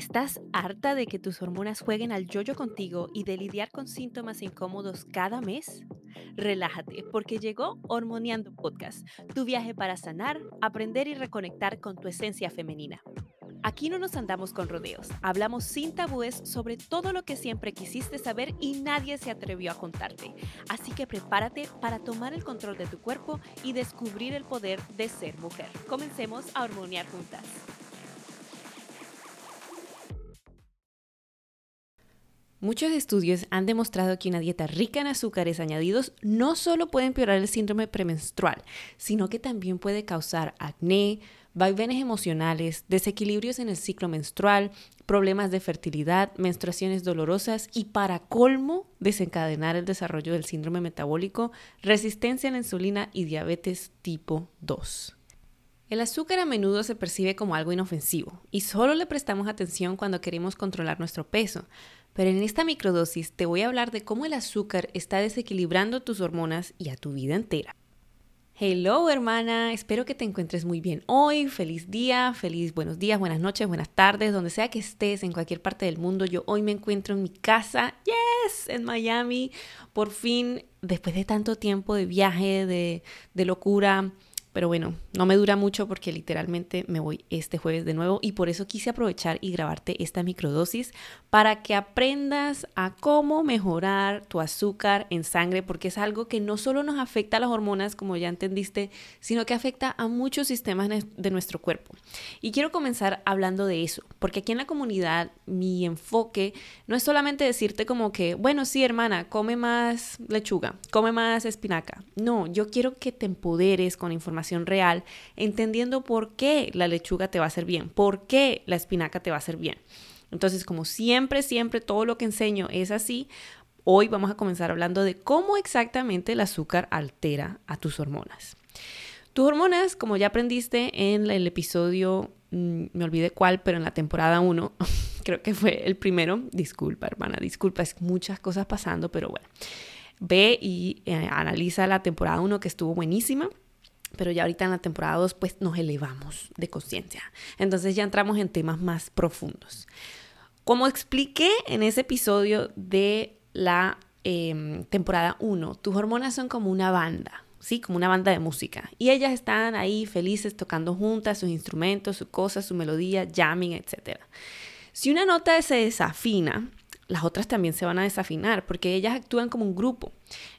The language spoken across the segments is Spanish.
¿Estás harta de que tus hormonas jueguen al yoyo contigo y de lidiar con síntomas incómodos cada mes? Relájate, porque llegó Hormoneando Podcast, tu viaje para sanar, aprender y reconectar con tu esencia femenina. Aquí no nos andamos con rodeos, hablamos sin tabúes sobre todo lo que siempre quisiste saber y nadie se atrevió a contarte. Así que prepárate para tomar el control de tu cuerpo y descubrir el poder de ser mujer. Comencemos a hormonear juntas. Muchos estudios han demostrado que una dieta rica en azúcares añadidos no solo puede empeorar el síndrome premenstrual, sino que también puede causar acné, vaivenes emocionales, desequilibrios en el ciclo menstrual, problemas de fertilidad, menstruaciones dolorosas y para colmo desencadenar el desarrollo del síndrome metabólico, resistencia a la insulina y diabetes tipo 2. El azúcar a menudo se percibe como algo inofensivo y solo le prestamos atención cuando queremos controlar nuestro peso, pero en esta microdosis te voy a hablar de cómo el azúcar está desequilibrando tus hormonas y a tu vida entera. Hello hermana, espero que te encuentres muy bien hoy, feliz día, feliz buenos días, buenas noches, buenas tardes, donde sea que estés en cualquier parte del mundo. Yo hoy me encuentro en mi casa, yes, en Miami, por fin, después de tanto tiempo de viaje, de, de locura, pero bueno, no me dura mucho porque literalmente me voy este jueves de nuevo y por eso quise aprovechar y grabarte esta microdosis para que aprendas a cómo mejorar tu azúcar en sangre porque es algo que no solo nos afecta a las hormonas, como ya entendiste, sino que afecta a muchos sistemas de nuestro cuerpo. Y quiero comenzar hablando de eso, porque aquí en la comunidad mi enfoque no es solamente decirte como que, bueno, sí, hermana, come más lechuga, come más espinaca. No, yo quiero que te empoderes con información real, entendiendo por qué la lechuga te va a hacer bien, por qué la espinaca te va a hacer bien. Entonces, como siempre, siempre todo lo que enseño es así, hoy vamos a comenzar hablando de cómo exactamente el azúcar altera a tus hormonas. Tus hormonas, como ya aprendiste en el episodio, mm, me olvidé cuál, pero en la temporada 1, creo que fue el primero, disculpa hermana, disculpa, es muchas cosas pasando, pero bueno, ve y eh, analiza la temporada 1 que estuvo buenísima pero ya ahorita en la temporada 2 pues nos elevamos de conciencia. Entonces ya entramos en temas más profundos. Como expliqué en ese episodio de la em, temporada 1, tus hormonas son como una banda, ¿sí? Como una banda de música. Y ellas están ahí felices tocando juntas sus instrumentos, sus cosas, su melodía, jamming, etc. Si una nota se desafina, las otras también se van a desafinar porque ellas actúan como un grupo.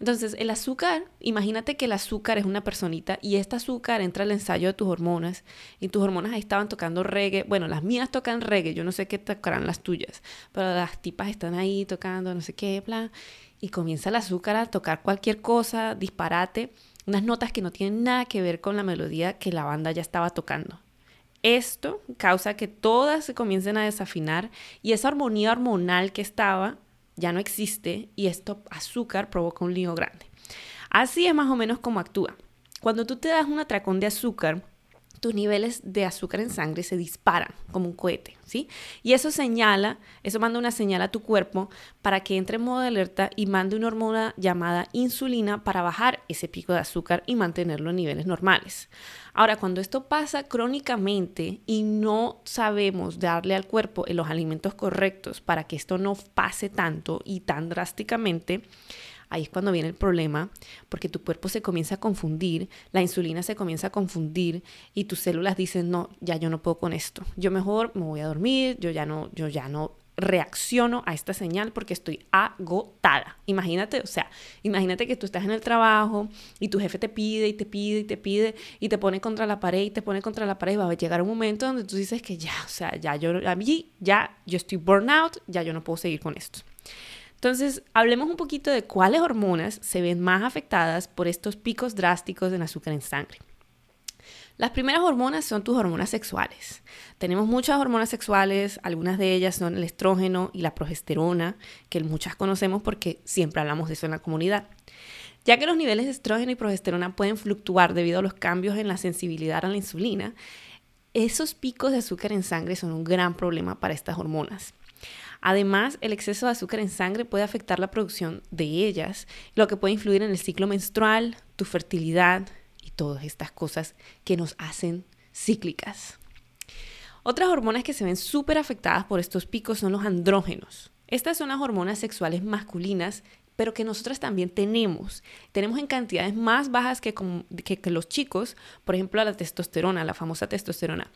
Entonces, el azúcar, imagínate que el azúcar es una personita y este azúcar entra al ensayo de tus hormonas y tus hormonas ahí estaban tocando reggae. Bueno, las mías tocan reggae, yo no sé qué tocarán las tuyas, pero las tipas están ahí tocando no sé qué, plan, y comienza el azúcar a tocar cualquier cosa, disparate, unas notas que no tienen nada que ver con la melodía que la banda ya estaba tocando. Esto causa que todas se comiencen a desafinar y esa armonía hormonal que estaba ya no existe y esto azúcar provoca un lío grande. Así es más o menos como actúa. Cuando tú te das un atracón de azúcar, tus niveles de azúcar en sangre se disparan como un cohete, ¿sí? Y eso señala, eso manda una señal a tu cuerpo para que entre en modo de alerta y mande una hormona llamada insulina para bajar ese pico de azúcar y mantenerlo en niveles normales. Ahora, cuando esto pasa crónicamente y no sabemos darle al cuerpo los alimentos correctos para que esto no pase tanto y tan drásticamente, Ahí es cuando viene el problema, porque tu cuerpo se comienza a confundir, la insulina se comienza a confundir y tus células dicen, no, ya yo no puedo con esto. Yo mejor me voy a dormir, yo ya no, yo ya no reacciono a esta señal porque estoy agotada. Imagínate, o sea, imagínate que tú estás en el trabajo y tu jefe te pide y te pide y te pide y te pone contra la pared y te pone contra la pared y va a llegar un momento donde tú dices que ya, o sea, ya yo, a mí, ya yo estoy burnout, ya yo no puedo seguir con esto. Entonces, hablemos un poquito de cuáles hormonas se ven más afectadas por estos picos drásticos de azúcar en sangre. Las primeras hormonas son tus hormonas sexuales. Tenemos muchas hormonas sexuales, algunas de ellas son el estrógeno y la progesterona, que muchas conocemos porque siempre hablamos de eso en la comunidad. Ya que los niveles de estrógeno y progesterona pueden fluctuar debido a los cambios en la sensibilidad a la insulina, esos picos de azúcar en sangre son un gran problema para estas hormonas. Además, el exceso de azúcar en sangre puede afectar la producción de ellas, lo que puede influir en el ciclo menstrual, tu fertilidad y todas estas cosas que nos hacen cíclicas. Otras hormonas que se ven súper afectadas por estos picos son los andrógenos. Estas son las hormonas sexuales masculinas pero que nosotras también tenemos. Tenemos en cantidades más bajas que, que, los chicos, por ejemplo, la testosterona, la famosa testosterona.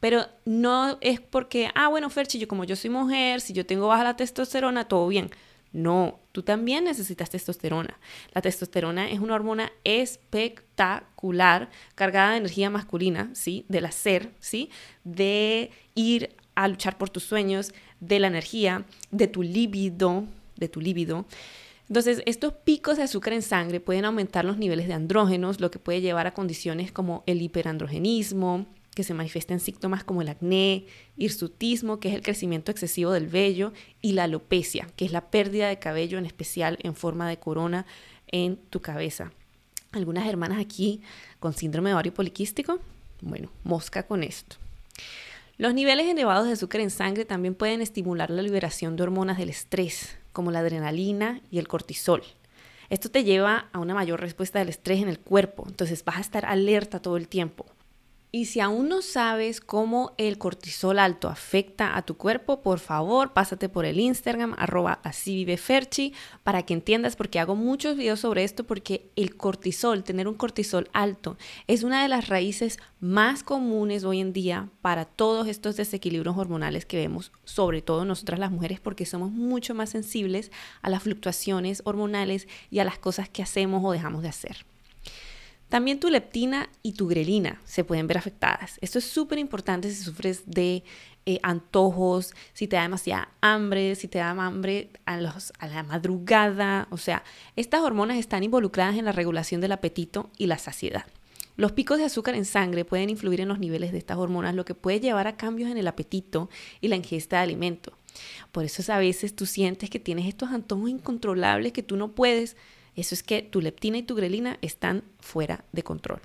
Pero no es porque, ah, bueno, Ferchi, yo como yo soy mujer, si yo tengo baja la testosterona, todo bien. No, tú también necesitas testosterona. La testosterona es una hormona espectacular, cargada de energía masculina, ¿sí? Del hacer, ¿sí? De ir a luchar por tus sueños, de la energía, de tu líbido, de tu líbido. Entonces, estos picos de azúcar en sangre pueden aumentar los niveles de andrógenos, lo que puede llevar a condiciones como el hiperandrogenismo, que se manifiesta en síntomas como el acné, hirsutismo, que es el crecimiento excesivo del vello, y la alopecia, que es la pérdida de cabello, en especial en forma de corona en tu cabeza. Algunas hermanas aquí con síndrome de ovario poliquístico, bueno, mosca con esto. Los niveles elevados de azúcar en sangre también pueden estimular la liberación de hormonas del estrés, como la adrenalina y el cortisol. Esto te lleva a una mayor respuesta del estrés en el cuerpo, entonces vas a estar alerta todo el tiempo. Y si aún no sabes cómo el cortisol alto afecta a tu cuerpo, por favor, pásate por el Instagram, arroba así para que entiendas, porque hago muchos videos sobre esto, porque el cortisol, tener un cortisol alto, es una de las raíces más comunes hoy en día para todos estos desequilibrios hormonales que vemos, sobre todo nosotras las mujeres, porque somos mucho más sensibles a las fluctuaciones hormonales y a las cosas que hacemos o dejamos de hacer. También tu leptina y tu grelina se pueden ver afectadas. Esto es súper importante si sufres de eh, antojos, si te da demasiada hambre, si te da hambre a, los, a la madrugada. O sea, estas hormonas están involucradas en la regulación del apetito y la saciedad. Los picos de azúcar en sangre pueden influir en los niveles de estas hormonas, lo que puede llevar a cambios en el apetito y la ingesta de alimento. Por eso a veces tú sientes que tienes estos antojos incontrolables que tú no puedes eso es que tu leptina y tu grelina están fuera de control.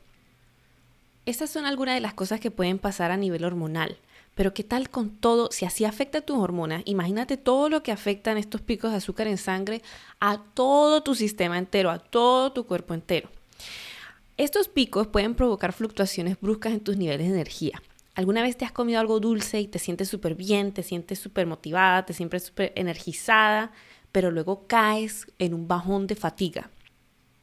Estas son algunas de las cosas que pueden pasar a nivel hormonal. Pero ¿qué tal con todo? Si así afecta a tus hormonas, imagínate todo lo que afectan estos picos de azúcar en sangre a todo tu sistema entero, a todo tu cuerpo entero. Estos picos pueden provocar fluctuaciones bruscas en tus niveles de energía. ¿Alguna vez te has comido algo dulce y te sientes súper bien, te sientes súper motivada, te sientes súper energizada? Pero luego caes en un bajón de fatiga.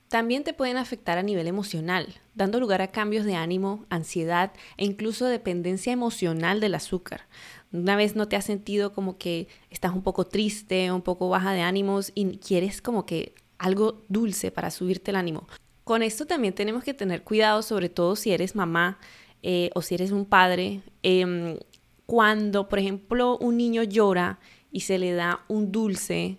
También te pueden afectar a nivel emocional, dando lugar a cambios de ánimo, ansiedad e incluso dependencia emocional del azúcar. Una vez no te has sentido como que estás un poco triste, un poco baja de ánimos y quieres como que algo dulce para subirte el ánimo. Con esto también tenemos que tener cuidado, sobre todo si eres mamá eh, o si eres un padre. Em, cuando, por ejemplo, un niño llora y se le da un dulce,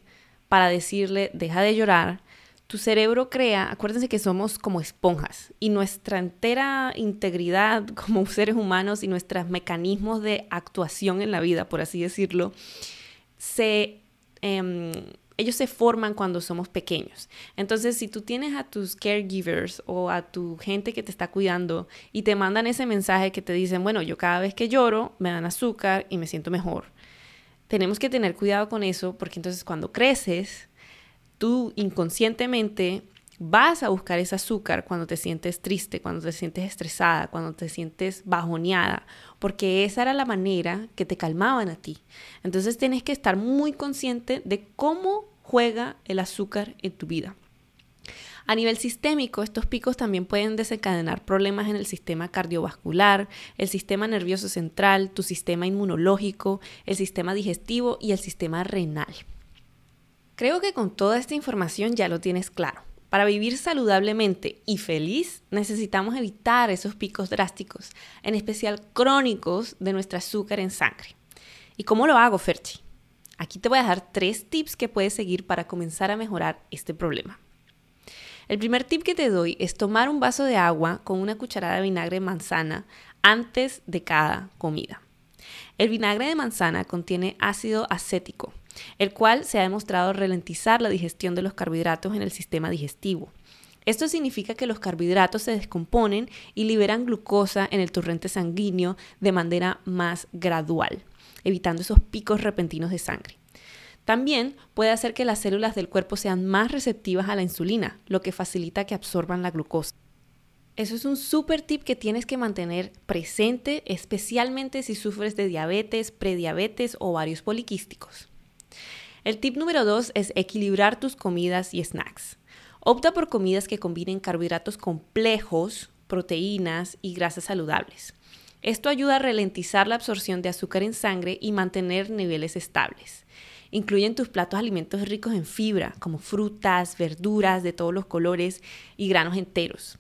para decirle, deja de llorar, tu cerebro crea, acuérdense que somos como esponjas y nuestra entera integridad como seres humanos y nuestros mecanismos de actuación en la vida, por así decirlo, se, em, ellos se forman cuando somos pequeños. Entonces, si tú tienes a tus caregivers o a tu gente que te está cuidando y te mandan ese mensaje que te dicen, bueno, yo cada vez que lloro me dan azúcar y me siento mejor tenemos que tener cuidado con eso porque entonces cuando creces, tú inconscientemente vas a buscar ese azúcar cuando te sientes triste, cuando te sientes estresada, cuando te sientes bajoneada, porque esa era la manera que te calmaban a ti. Entonces tienes que estar muy consciente de cómo juega el azúcar en tu vida. A nivel sistémico, estos picos también pueden desencadenar problemas en el sistema cardiovascular, el sistema nervioso central, tu sistema inmunológico, el sistema digestivo y el sistema renal. Creo que con toda esta información ya lo tienes claro. Para vivir saludablemente y feliz necesitamos evitar esos picos drásticos, en especial crónicos de nuestro azúcar en sangre. ¿Y cómo lo hago, Ferchi? Aquí te voy a dar tres tips que puedes seguir para comenzar a mejorar este problema. El primer tip que te doy es tomar un vaso de agua con una cucharada de vinagre de manzana antes de cada comida. El vinagre de manzana contiene ácido acético, el cual se ha demostrado ralentizar la digestión de los carbohidratos en el sistema digestivo. Esto significa que los carbohidratos se descomponen y liberan glucosa en el torrente sanguíneo de manera más gradual, evitando esos picos repentinos de sangre. También puede hacer que las células del cuerpo sean más receptivas a la insulina, lo que facilita que absorban la glucosa. Eso es un súper tip que tienes que mantener presente, especialmente si sufres de diabetes, prediabetes o varios poliquísticos. El tip número dos es equilibrar tus comidas y snacks. Opta por comidas que combinen carbohidratos complejos, proteínas y grasas saludables. Esto ayuda a ralentizar la absorción de azúcar en sangre y mantener niveles estables. Incluyen tus platos alimentos ricos en fibra, como frutas, verduras de todos los colores y granos enteros.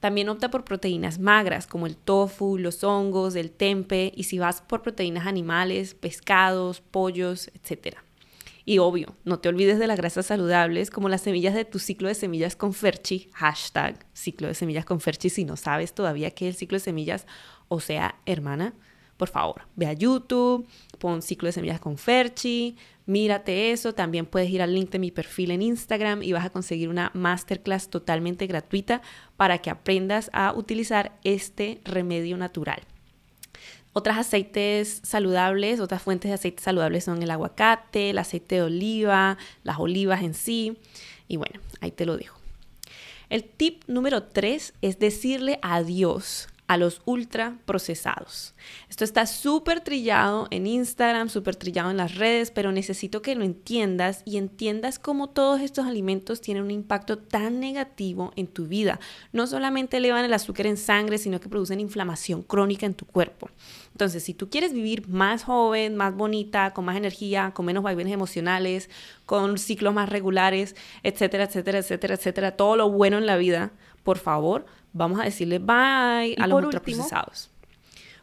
También opta por proteínas magras como el tofu, los hongos, el tempe y si vas por proteínas animales, pescados, pollos, etc. Y obvio, no te olvides de las grasas saludables como las semillas de tu ciclo de semillas con Ferchi, hashtag ciclo de semillas con Ferchi si no sabes todavía qué es el ciclo de semillas, o sea, hermana, por favor, ve a YouTube, pon ciclo de semillas con Ferchi, mírate eso, también puedes ir al link de mi perfil en Instagram y vas a conseguir una masterclass totalmente gratuita para que aprendas a utilizar este remedio natural. Otras aceites saludables, otras fuentes de aceites saludables son el aguacate, el aceite de oliva, las olivas en sí. Y bueno, ahí te lo dejo. El tip número 3 es decirle adiós a los ultra procesados. Esto está súper trillado en Instagram, súper trillado en las redes, pero necesito que lo entiendas y entiendas cómo todos estos alimentos tienen un impacto tan negativo en tu vida. No solamente elevan el azúcar en sangre, sino que producen inflamación crónica en tu cuerpo. Entonces, si tú quieres vivir más joven, más bonita, con más energía, con menos vaivenes emocionales, con ciclos más regulares, etcétera, etcétera, etcétera, etcétera, todo lo bueno en la vida, por favor, vamos a decirle bye a los ultraprocesados.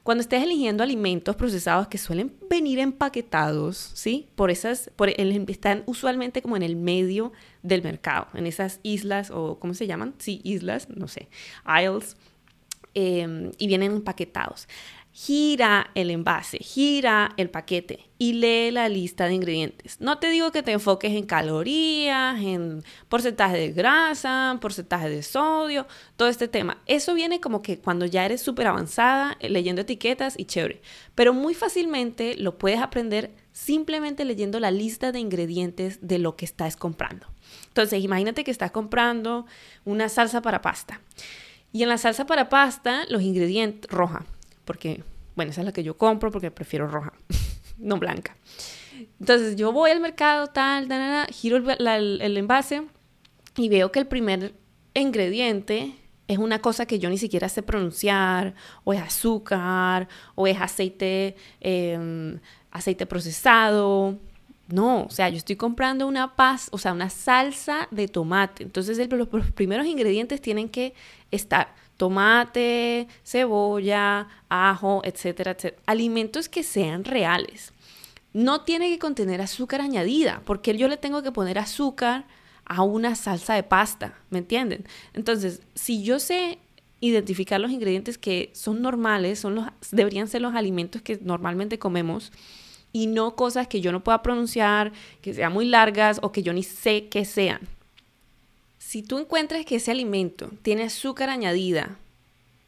Cuando estés eligiendo alimentos procesados que suelen venir empaquetados, ¿sí? Por esas, por el, están usualmente como en el medio del mercado, en esas islas o ¿cómo se llaman? Sí, islas, no sé, aisles, em, y vienen empaquetados gira el envase, gira el paquete y lee la lista de ingredientes. No te digo que te enfoques en calorías, en porcentaje de grasa, porcentaje de sodio, todo este tema. Eso viene como que cuando ya eres súper avanzada, eh, leyendo etiquetas y chévere. Pero muy fácilmente lo puedes aprender simplemente leyendo la lista de ingredientes de lo que estás comprando. Entonces, imagínate que estás comprando una salsa para pasta. Y en la salsa para pasta, los ingredientes roja porque, bueno, esa es la que yo compro porque prefiero roja, no blanca. Entonces yo voy al mercado, tal, tal, giro el, envase y veo que el primer ingrediente es una cosa que yo ni siquiera sé pronunciar, o es azúcar, o es aceite, em, aceite procesado. No, o sea, yo estoy comprando una paz, o sea, una salsa de tomate. Entonces los primeros ingredientes tienen que estar tomate, cebolla, ajo, etcétera, etcétera. Alimentos que sean reales. No tiene que contener azúcar añadida, porque yo le tengo que poner azúcar a una salsa de pasta, ¿me entienden? Entonces, si yo sé identificar los ingredientes que son normales, son los, deberían ser los alimentos que normalmente comemos y no cosas que yo no pueda pronunciar, que sean muy largas o que yo ni sé que sean. Si tú encuentras que ese alimento tiene azúcar añadida,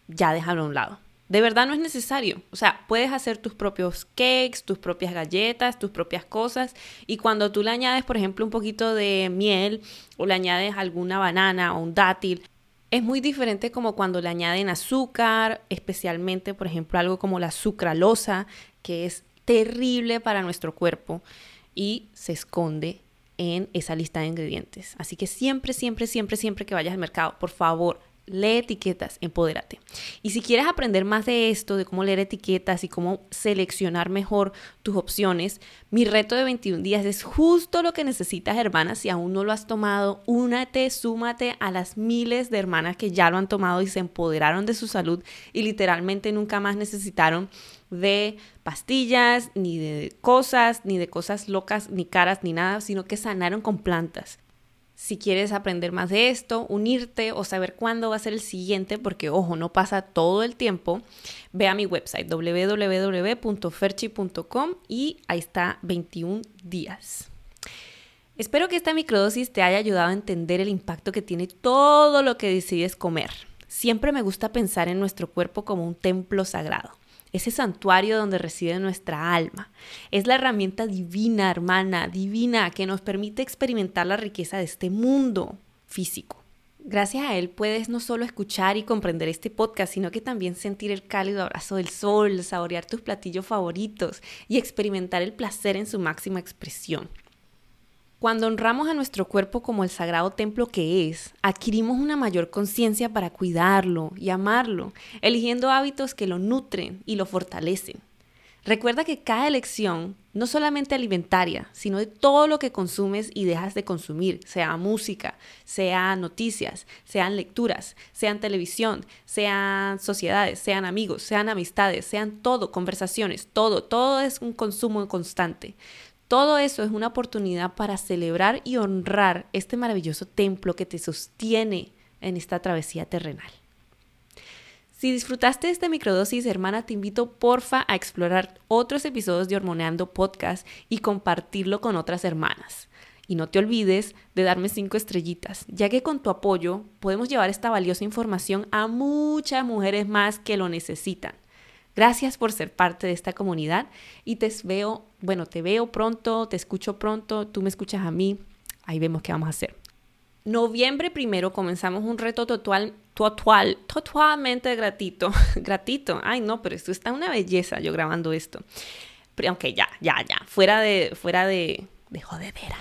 ya déjalo a un lado. De verdad no es necesario. O sea, puedes hacer tus propios cakes, tus propias galletas, tus propias cosas. Y cuando tú le añades, por ejemplo, un poquito de miel o le añades alguna banana o un dátil, es muy diferente como cuando le añaden azúcar, especialmente, por ejemplo, algo como la sucralosa, que es terrible para nuestro cuerpo y se esconde en esa lista de ingredientes. Así que siempre, siempre, siempre, siempre que vayas al mercado, por favor, lee etiquetas, empodérate. Y si quieres aprender más de esto, de cómo leer etiquetas y cómo seleccionar mejor tus opciones, mi reto de 21 días es justo lo que necesitas, hermanas. Si aún no lo has tomado, únate, súmate a las miles de hermanas que ya lo han tomado y se empoderaron de su salud y literalmente nunca más necesitaron de pastillas, ni de cosas, ni de cosas locas, ni caras, ni nada, sino que sanaron con plantas. Si quieres aprender más de esto, unirte o saber cuándo va a ser el siguiente, porque ojo, no pasa todo el tiempo, ve a mi website www.ferchi.com y ahí está 21 días. Espero que esta microdosis te haya ayudado a entender el impacto que tiene todo lo que decides comer. Siempre me gusta pensar en nuestro cuerpo como un templo sagrado ese santuario donde reside nuestra alma. Es la herramienta divina, hermana, divina, que nos permite experimentar la riqueza de este mundo físico. Gracias a él puedes no solo escuchar y comprender este podcast, sino que también sentir el cálido abrazo del sol, saborear tus platillos favoritos y experimentar el placer en su máxima expresión. Cuando honramos a nuestro cuerpo como el sagrado templo que es, adquirimos una mayor conciencia para cuidarlo y amarlo, eligiendo hábitos que lo nutren y lo fortalecen. Recuerda que cada elección, no solamente alimentaria, sino de todo lo que consumes y dejas de consumir, sea música, sea noticias, sean lecturas, sean televisión, sean sociedades, sean amigos, sean amistades, sean todo, conversaciones, todo, todo es un consumo constante. Todo eso es una oportunidad para celebrar y honrar este maravilloso templo que te sostiene en esta travesía terrenal. Si disfrutaste de esta microdosis, hermana, te invito porfa a explorar otros episodios de Hormoneando Podcast y compartirlo con otras hermanas. Y no te olvides de darme cinco estrellitas, ya que con tu apoyo podemos llevar esta valiosa información a muchas mujeres más que lo necesitan. Gracias por ser parte de esta comunidad y te veo, bueno, te veo pronto, te escucho pronto, tú me escuchas a mí, ahí vemos qué vamos a hacer. Noviembre primero comenzamos un reto total, total, totalmente gratuito. Gratito. Ay, no, pero esto está una belleza yo grabando esto. Pero, aunque ya, ya, ya. Fuera de, fuera de, de jodedera.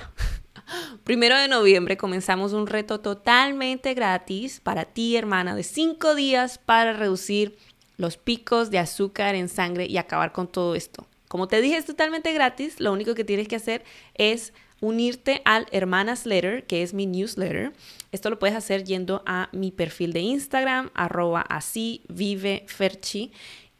Primero de noviembre comenzamos un reto totalmente gratis para ti, hermana, de cinco días para reducir los picos de azúcar en sangre y acabar con todo esto. Como te dije, es totalmente gratis. Lo único que tienes que hacer es unirte al Hermanas Letter, que es mi newsletter. Esto lo puedes hacer yendo a mi perfil de Instagram, arroba así vive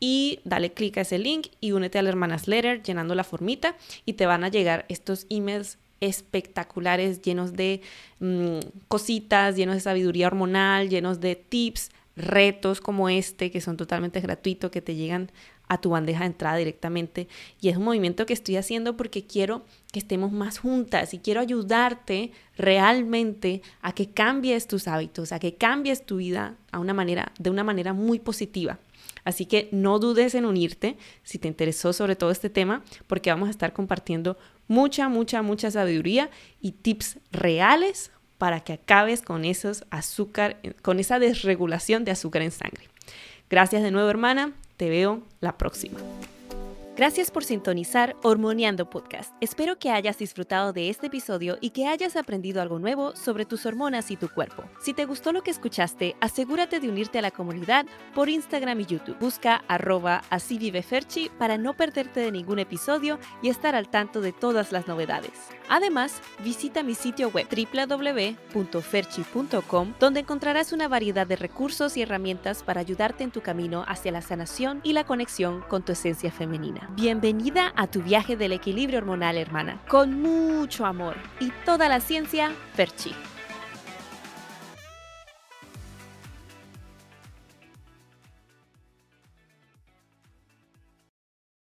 y dale clic a ese link y únete al Hermanas Letter llenando la formita y te van a llegar estos emails espectaculares llenos de mm, cositas, llenos de sabiduría hormonal, llenos de tips, retos como este que son totalmente gratuitos, que te llegan a tu bandeja de entrada directamente. Y es un movimiento que estoy haciendo porque quiero que estemos más juntas y quiero ayudarte realmente a que cambies tus hábitos, a que cambies tu vida a una manera, de una manera muy positiva. Así que no dudes en unirte si te interesó sobre todo este tema, porque vamos a estar compartiendo mucha, mucha, mucha sabiduría y tips reales para que acabes con esos azúcar, con esa desregulación de azúcar en sangre. Gracias de nuevo, hermana. Te veo la próxima. Gracias por sintonizar Hormoniando Podcast. Espero que hayas disfrutado de este episodio y que hayas aprendido algo nuevo sobre tus hormonas y tu cuerpo. Si te gustó lo que escuchaste, asegúrate de unirte a la comunidad por Instagram y YouTube. Busca arroba así vive Ferchi para no perderte de ningún episodio y estar al tanto de todas las novedades. Además, visita mi sitio web www.ferchi.com donde encontrarás una variedad de recursos y herramientas para ayudarte en tu camino hacia la sanación y la conexión con tu esencia femenina. Bienvenida a tu viaje del equilibrio hormonal, hermana, con mucho amor y toda la ciencia, Ferchi.